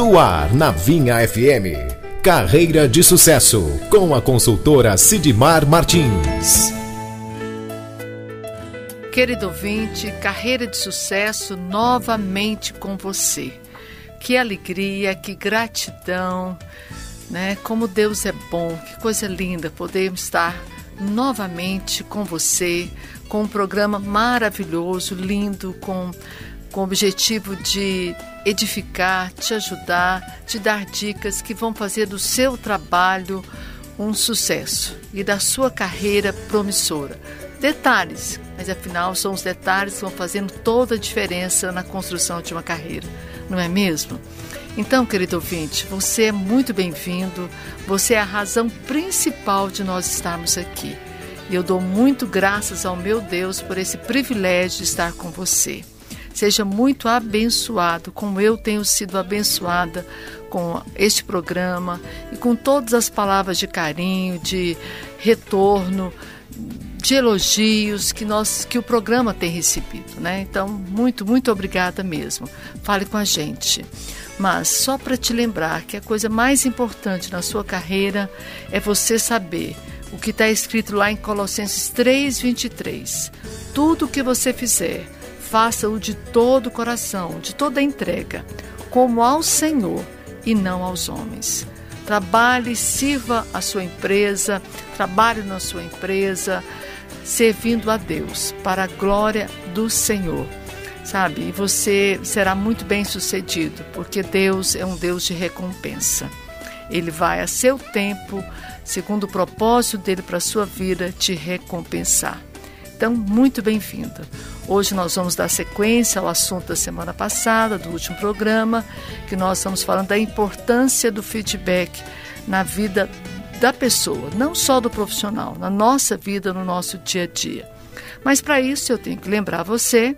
No ar, na Vinha FM. Carreira de Sucesso, com a consultora Sidmar Martins. Querido ouvinte, Carreira de Sucesso novamente com você. Que alegria, que gratidão, né? Como Deus é bom, que coisa linda podermos estar novamente com você, com um programa maravilhoso, lindo, com, com o objetivo de edificar, te ajudar, te dar dicas que vão fazer do seu trabalho um sucesso e da sua carreira promissora. Detalhes, mas afinal são os detalhes que vão fazendo toda a diferença na construção de uma carreira, não é mesmo? Então, querido ouvinte, você é muito bem-vindo, você é a razão principal de nós estarmos aqui. E eu dou muito graças ao meu Deus por esse privilégio de estar com você. Seja muito abençoado, como eu tenho sido abençoada com este programa e com todas as palavras de carinho, de retorno, de elogios que nós que o programa tem recebido, né? Então, muito, muito obrigada mesmo. Fale com a gente. Mas só para te lembrar que a coisa mais importante na sua carreira é você saber o que está escrito lá em Colossenses 3:23. Tudo o que você fizer, faça-o de todo o coração, de toda a entrega, como ao Senhor e não aos homens. Trabalhe, sirva a sua empresa, trabalhe na sua empresa, servindo a Deus para a glória do Senhor. Sabe? E você será muito bem sucedido, porque Deus é um Deus de recompensa. Ele vai a seu tempo, segundo o propósito dele para a sua vida, te recompensar. Então, muito bem-vinda. Hoje nós vamos dar sequência ao assunto da semana passada, do último programa, que nós estamos falando da importância do feedback na vida da pessoa, não só do profissional, na nossa vida, no nosso dia a dia. Mas para isso eu tenho que lembrar você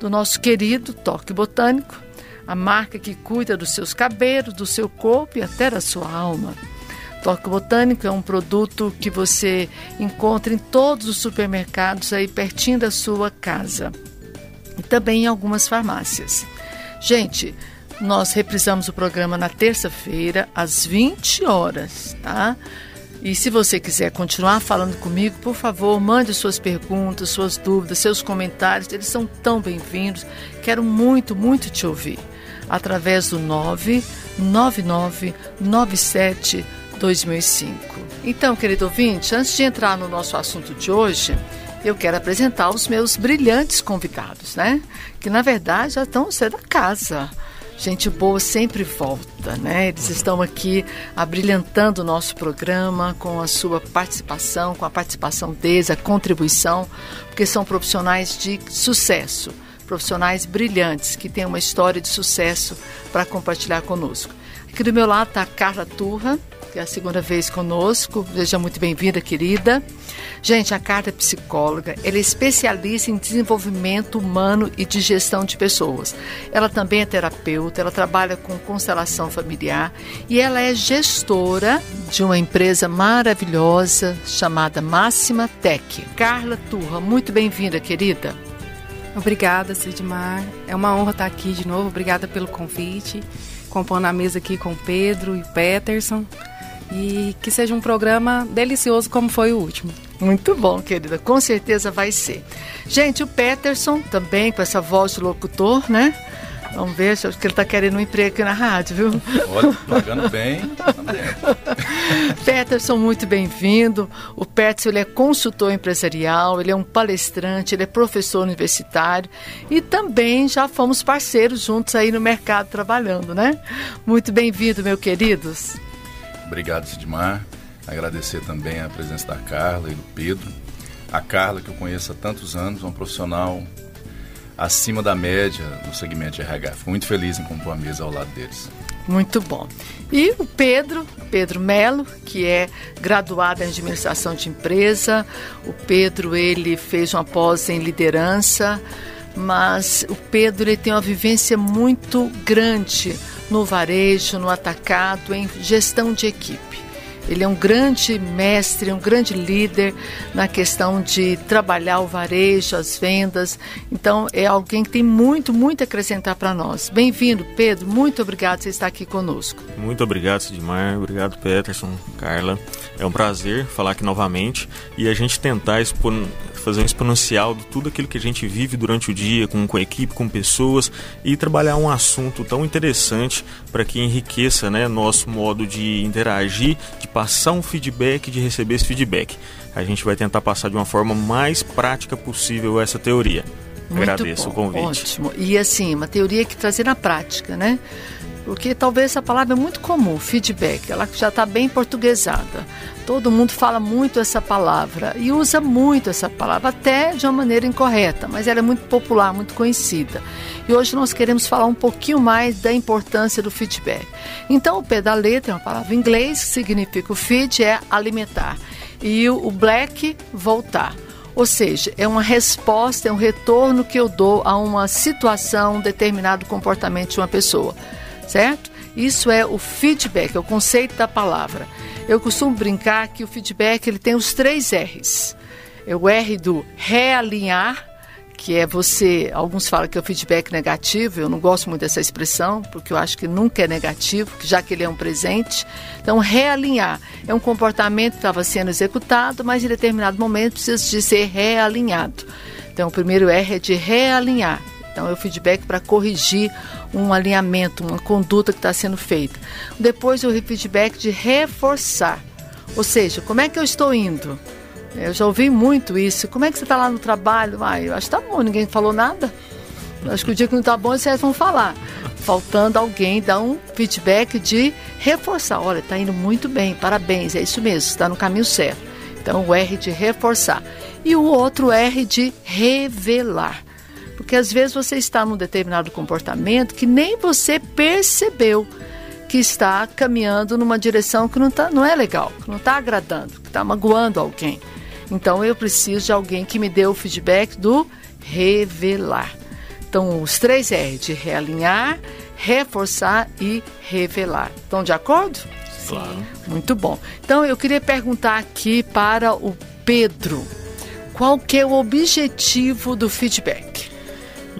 do nosso querido Toque Botânico, a marca que cuida dos seus cabelos, do seu corpo e até da sua alma. Toque Botânico é um produto que você encontra em todos os supermercados aí pertinho da sua casa e também em algumas farmácias. Gente, nós reprisamos o programa na terça-feira às 20 horas, tá? E se você quiser continuar falando comigo, por favor, mande suas perguntas, suas dúvidas, seus comentários, eles são tão bem-vindos. Quero muito, muito te ouvir. Através do 999 97 2005. Então, querido ouvinte, antes de entrar no nosso assunto de hoje, eu quero apresentar os meus brilhantes convidados, né? Que na verdade já estão sendo da casa. Gente boa sempre volta, né? Eles estão aqui abrilhantando o nosso programa com a sua participação, com a participação deles, a contribuição, porque são profissionais de sucesso, profissionais brilhantes que têm uma história de sucesso para compartilhar conosco. Aqui do meu lado está a Carla Turra, que é a segunda vez conosco. Seja muito bem-vinda, querida. Gente, a Carla é psicóloga, ela é especialista em desenvolvimento humano e de gestão de pessoas. Ela também é terapeuta, ela trabalha com constelação familiar e ela é gestora de uma empresa maravilhosa chamada Máxima Tech. Carla Turra, muito bem-vinda, querida. Obrigada, Sidmar. É uma honra estar aqui de novo. Obrigada pelo convite. Compondo a mesa aqui com Pedro e Peterson e que seja um programa delicioso como foi o último. Muito bom, querida, com certeza vai ser. Gente, o Peterson também com essa voz de locutor, né? Vamos ver, acho que ele está querendo um emprego aqui na rádio, viu? Olha, pagando bem. Peterson, muito bem-vindo. O Peterson ele é consultor empresarial, ele é um palestrante, ele é professor universitário e também já fomos parceiros juntos aí no mercado trabalhando, né? Muito bem-vindo, meu queridos. Obrigado, Sidmar. Agradecer também a presença da Carla e do Pedro. A Carla, que eu conheço há tantos anos, é um profissional acima da média no segmento de RH. Fico muito feliz em compor a mesa ao lado deles. Muito bom. E o Pedro, Pedro Melo, que é graduado em administração de empresa. O Pedro, ele fez uma pós em liderança, mas o Pedro ele tem uma vivência muito grande no varejo, no atacado, em gestão de equipe. Ele é um grande mestre, um grande líder na questão de trabalhar o varejo, as vendas. Então, é alguém que tem muito, muito a acrescentar para nós. Bem-vindo, Pedro. Muito obrigado por estar aqui conosco. Muito obrigado, Sidmar. Obrigado, Peterson, Carla. É um prazer falar aqui novamente e a gente tentar fazer um exponencial de tudo aquilo que a gente vive durante o dia, com, com a equipe, com pessoas e trabalhar um assunto tão interessante para que enriqueça né, nosso modo de interagir, de passar um feedback, de receber esse feedback. A gente vai tentar passar de uma forma mais prática possível essa teoria. Muito Agradeço bom, o convite. Ótimo. E assim, uma teoria que trazer na prática, né? Porque talvez essa palavra é muito comum, feedback, ela já está bem portuguesada. Todo mundo fala muito essa palavra e usa muito essa palavra, até de uma maneira incorreta, mas ela é muito popular, muito conhecida. E hoje nós queremos falar um pouquinho mais da importância do feedback. Então, o P da letra é uma palavra em inglês que significa o feed é alimentar e o black, voltar. Ou seja, é uma resposta, é um retorno que eu dou a uma situação, um determinado comportamento de uma pessoa certo? Isso é o feedback, é o conceito da palavra. Eu costumo brincar que o feedback ele tem os três R's. É o R do realinhar, que é você, alguns falam que é o feedback negativo, eu não gosto muito dessa expressão, porque eu acho que nunca é negativo, já que ele é um presente. Então, realinhar é um comportamento que estava sendo executado, mas em determinado momento precisa de ser realinhado. Então, o primeiro R é de realinhar. Então, é o feedback para corrigir um alinhamento, uma conduta que está sendo feita. Depois, o feedback de reforçar. Ou seja, como é que eu estou indo? Eu já ouvi muito isso. Como é que você está lá no trabalho? Ah, eu acho que está bom, ninguém falou nada. Acho que o dia que não está bom, vocês vão falar. Faltando alguém dar um feedback de reforçar. Olha, está indo muito bem, parabéns, é isso mesmo, está no caminho certo. Então, o R de reforçar. E o outro R de revelar. Porque às vezes você está num determinado comportamento que nem você percebeu que está caminhando numa direção que não, tá, não é legal, que não está agradando, que está magoando alguém. Então eu preciso de alguém que me dê o feedback do revelar. Então, os três R de realinhar, reforçar e revelar. Estão de acordo? Claro. Muito bom. Então, eu queria perguntar aqui para o Pedro, qual que é o objetivo do feedback?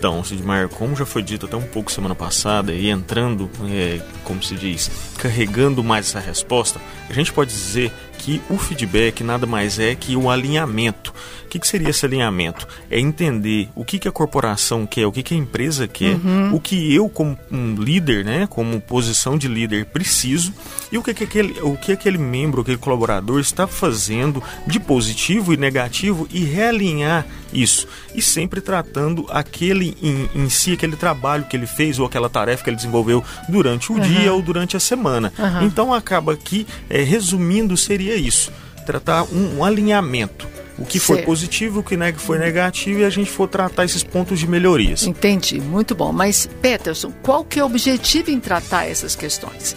Então, Sidmar, como já foi dito até um pouco semana passada, e entrando, é, como se diz, carregando mais essa resposta, a gente pode dizer que o feedback nada mais é que o alinhamento. O que, que seria esse alinhamento? É entender o que, que a corporação quer, o que, que a empresa quer, uhum. o que eu, como um líder, né, como posição de líder, preciso e o que, que, aquele, o que aquele membro, aquele colaborador está fazendo de positivo e negativo e realinhar isso. E sempre tratando aquele em, em si, aquele trabalho que ele fez ou aquela tarefa que ele desenvolveu durante o uhum. dia ou durante a semana. Uhum. Então acaba que, é, resumindo, seria isso: tratar um, um alinhamento o que foi positivo, o que foi negativo e a gente for tratar esses pontos de melhorias. Entendi, muito bom. Mas, Peterson, qual que é o objetivo em tratar essas questões?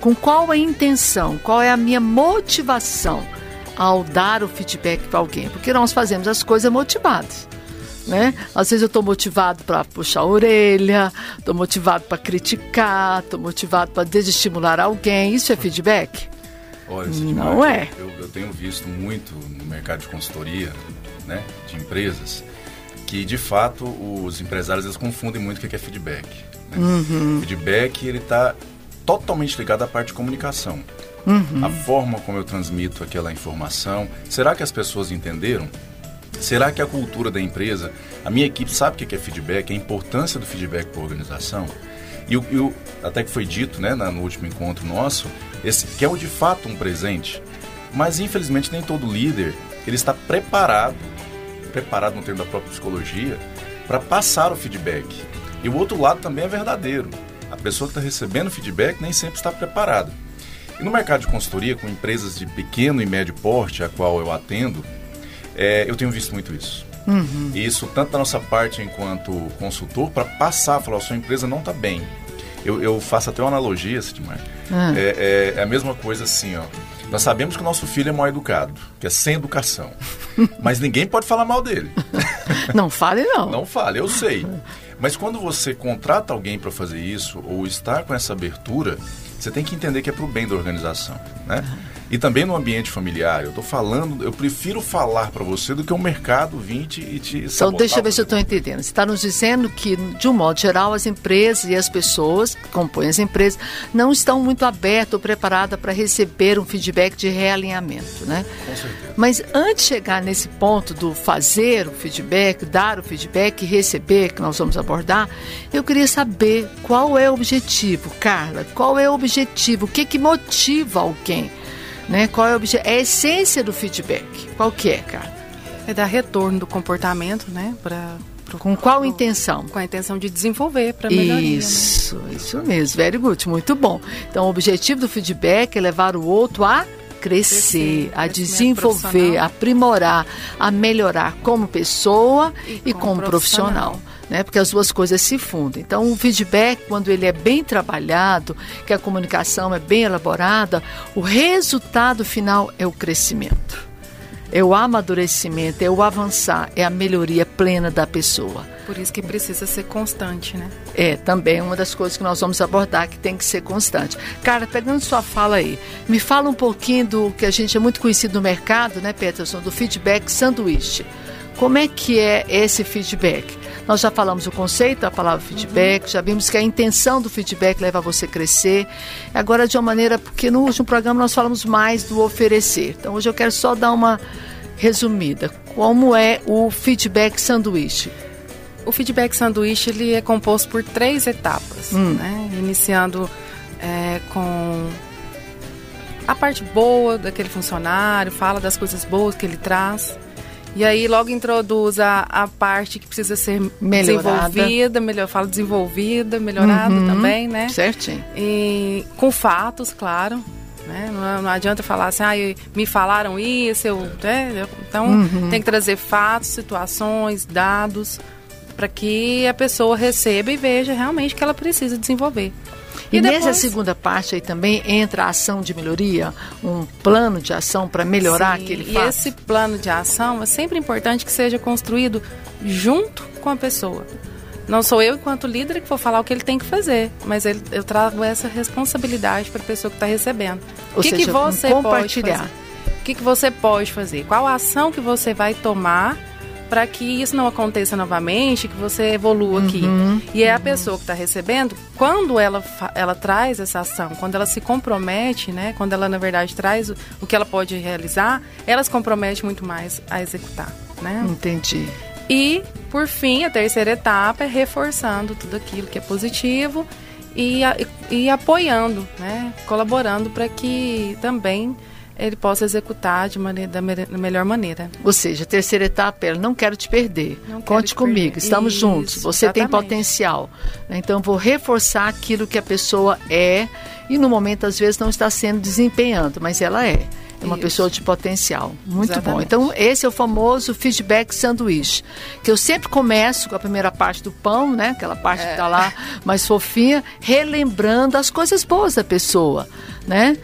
Com qual a intenção, qual é a minha motivação ao dar o feedback para alguém? Porque nós fazemos as coisas motivadas. Né? Às vezes eu estou motivado para puxar a orelha, estou motivado para criticar, estou motivado para desestimular alguém. Isso é feedback? Olha, não é. Eu, eu, tenho visto muito no mercado de consultoria, né, de empresas, que de fato os empresários eles confundem muito o que é feedback. Né? Uhum. Feedback ele está totalmente ligado à parte de comunicação. Uhum. A forma como eu transmito aquela informação. Será que as pessoas entenderam? Será que a cultura da empresa, a minha equipe sabe o que é feedback, a importância do feedback para a organização? E, o, até que foi dito né, no último encontro nosso, esse que é de fato um presente. Mas infelizmente nem todo líder ele está preparado, preparado no termo da própria psicologia, para passar o feedback. E o outro lado também é verdadeiro. A pessoa que está recebendo feedback nem sempre está preparada. E no mercado de consultoria, com empresas de pequeno e médio porte, a qual eu atendo, é, eu tenho visto muito isso. Uhum. Isso tanto da nossa parte enquanto consultor, para passar, falar, sua empresa não está bem. Eu, eu, faço até uma analogia, Sidmar. Uhum. É, é, é, a mesma coisa assim, ó. Nós sabemos que o nosso filho é mal educado, que é sem educação. Mas ninguém pode falar mal dele. Não fale, não. Não fale, eu sei. Mas quando você contrata alguém para fazer isso, ou está com essa abertura, Você tem que entender que é para o bem da organização, né? E também no ambiente familiar, eu estou falando, eu prefiro falar para você do que o mercado vir te, e te Então, deixa eu ver se eu estou entendendo. Você está nos dizendo que, de um modo geral, as empresas e as pessoas que compõem as empresas não estão muito abertas ou preparadas para receber um feedback de realinhamento, né? Com certeza. Mas antes de chegar nesse ponto do fazer o feedback, dar o feedback e receber, que nós vamos abordar, eu queria saber qual é o objetivo, Carla, qual é o objetivo, o que, que motiva alguém? Né? Qual é, o obje- é a essência do feedback? Qual que é, Carla? É dar retorno do comportamento, né? Pra, pro- Com qual pro- intenção? Com a intenção de desenvolver para melhoria. né? Isso, isso mesmo, very good, muito bom. Então, o objetivo do feedback é levar o outro a crescer, a desenvolver, a aprimorar, a melhorar como pessoa e, E como, como profissional. profissional. Né, porque as duas coisas se fundem. Então, o feedback, quando ele é bem trabalhado, que a comunicação é bem elaborada, o resultado final é o crescimento, é o amadurecimento, é o avançar, é a melhoria plena da pessoa. Por isso que precisa ser constante, né? É, também uma das coisas que nós vamos abordar que tem que ser constante. Cara, pegando sua fala aí, me fala um pouquinho do que a gente é muito conhecido no mercado, né, Peterson, do feedback sanduíche. Como é que é esse feedback? Nós já falamos o conceito da palavra feedback, já vimos que a intenção do feedback leva você a crescer. Agora, de uma maneira, porque no último programa nós falamos mais do oferecer. Então, hoje eu quero só dar uma resumida. Como é o feedback sanduíche? O feedback sanduíche ele é composto por três etapas, Hum. né? Iniciando é, com a parte boa daquele funcionário, fala das coisas boas que ele traz. E aí logo introduz a, a parte que precisa ser Melhorada. desenvolvida, melhor, fala desenvolvida, melhorada Uhum. também, né? Certinho. E com fatos, claro. Né? Não, não adianta falar assim, ah, me falaram isso, eu, né? Então Uhum. tem que trazer fatos, situações, dados, para que a pessoa receba e veja realmente o que ela precisa desenvolver. E, nessa depois- segunda parte aí também entra a ação de melhoria, um plano de ação para melhorar Sim, aquele E fato. esse plano de ação é sempre importante que seja construído junto com a pessoa. Não sou eu, enquanto líder, que vou falar o que ele tem que fazer, mas ele- eu trago essa responsabilidade para a pessoa que está recebendo. Ou o que, seja, que você compartilhar. pode fazer? O que, que você pode fazer? Qual a ação que você vai tomar para que isso não aconteça novamente, que você evolua aqui? Uhum. E é a pessoa que está recebendo, quando ela, ela traz essa ação, quando ela se compromete, né? Quando ela, na verdade, traz o, o que ela pode realizar, ela se compromete muito mais a executar, né? Entendi. E, por fim, a terceira etapa é reforçando tudo aquilo que é positivo e, e apoiando, né? colaborando para que também ele possa executar de maneira, da da melhor maneira. Ou seja, a terceira etapa é não quero te perder. Não Conte te comigo, perder. estamos Isso, juntos. Você tem exatamente. potencial. Então vou reforçar aquilo que a pessoa é e no momento às vezes não está sendo desempenhando, mas ela é. É uma Isso. pessoa de potencial. Muito bom. Exatamente. Então, esse é o famoso feedback sanduíche. Que eu sempre começo com a primeira parte do pão, né? Aquela parte que É. está lá mais fofinha, relembrando as coisas boas da pessoa, né?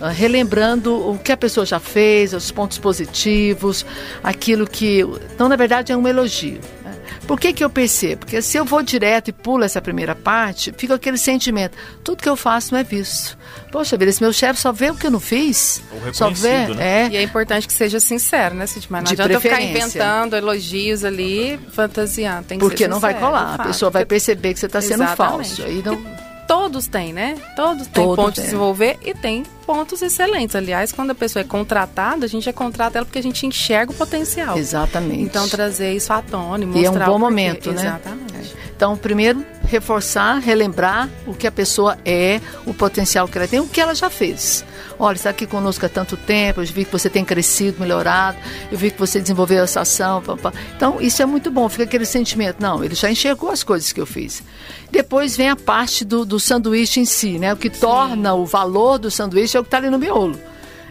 Ah, relembrando o que a pessoa já fez, os pontos positivos, aquilo que. Então, na verdade, é um elogio. né? Por que, que eu percebo? Porque se eu vou direto e pulo essa primeira parte, fica aquele sentimento: tudo que eu faço não é visto. Poxa vida, esse meu chefe só vê o que eu não fiz. Ou Só vê. né? É. E é importante que seja sincero, né, Sidmar? Não De adianta eu ficar inventando elogios ali, fantasiando. Tem que Porque ser não vai sincero, colar. A pessoa vai perceber que você está sendo falso. Aí não. Todos têm, né? Todos têm Todos pontos têm. a desenvolver e tem pontos excelentes. Aliás, quando a pessoa é contratada, a gente já contrata ela porque a gente enxerga o potencial. Exatamente. Então, trazer isso à tona e E é um bom o porquê. momento, né? Exatamente. Então, primeiro, reforçar, relembrar o que a pessoa é, o potencial que ela tem, o que ela já fez. Olha, está aqui conosco há tanto tempo, eu vi que você tem crescido, melhorado, eu vi que você desenvolveu essa ação. pá, pá. Então, isso é muito bom, fica aquele sentimento. Não, ele já enxergou as coisas que eu fiz. Depois vem a parte do, do sanduíche em si, né? O que torna o valor do sanduíche é o que está ali no miolo.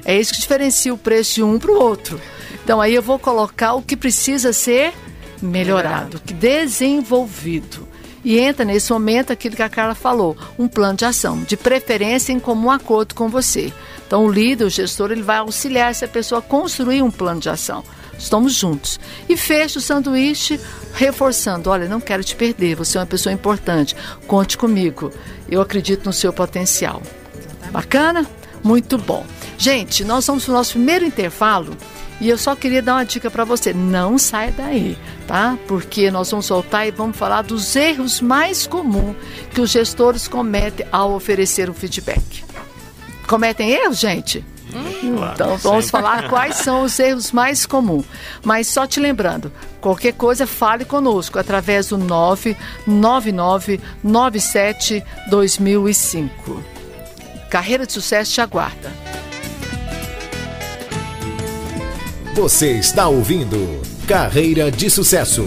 É isso que diferencia o preço de um para o outro. Então, aí eu vou colocar o que precisa ser melhorado, desenvolvido. E entra nesse momento aquilo que a Carla falou, um plano de ação, de preferência em comum acordo com você. Então o líder, o gestor, ele vai auxiliar essa pessoa a construir um plano de ação. Estamos juntos. E fecha o sanduíche reforçando, olha, não quero te perder, você é uma pessoa importante, conte comigo. Eu acredito no seu potencial. Bacana? Muito bom. Gente, nós vamos para o nosso primeiro intervalo. E eu só queria dar uma dica para você, não sai daí, tá? Porque nós vamos soltar e vamos falar dos erros mais comuns que os gestores cometem ao oferecer o feedback. Cometem erros, gente? Hum, então vamos falar quais são os erros mais comuns. Mas só te lembrando, qualquer coisa fale conosco através do 999 97 2005. Carreira de sucesso te aguarda. Você está ouvindo Carreira de Sucesso.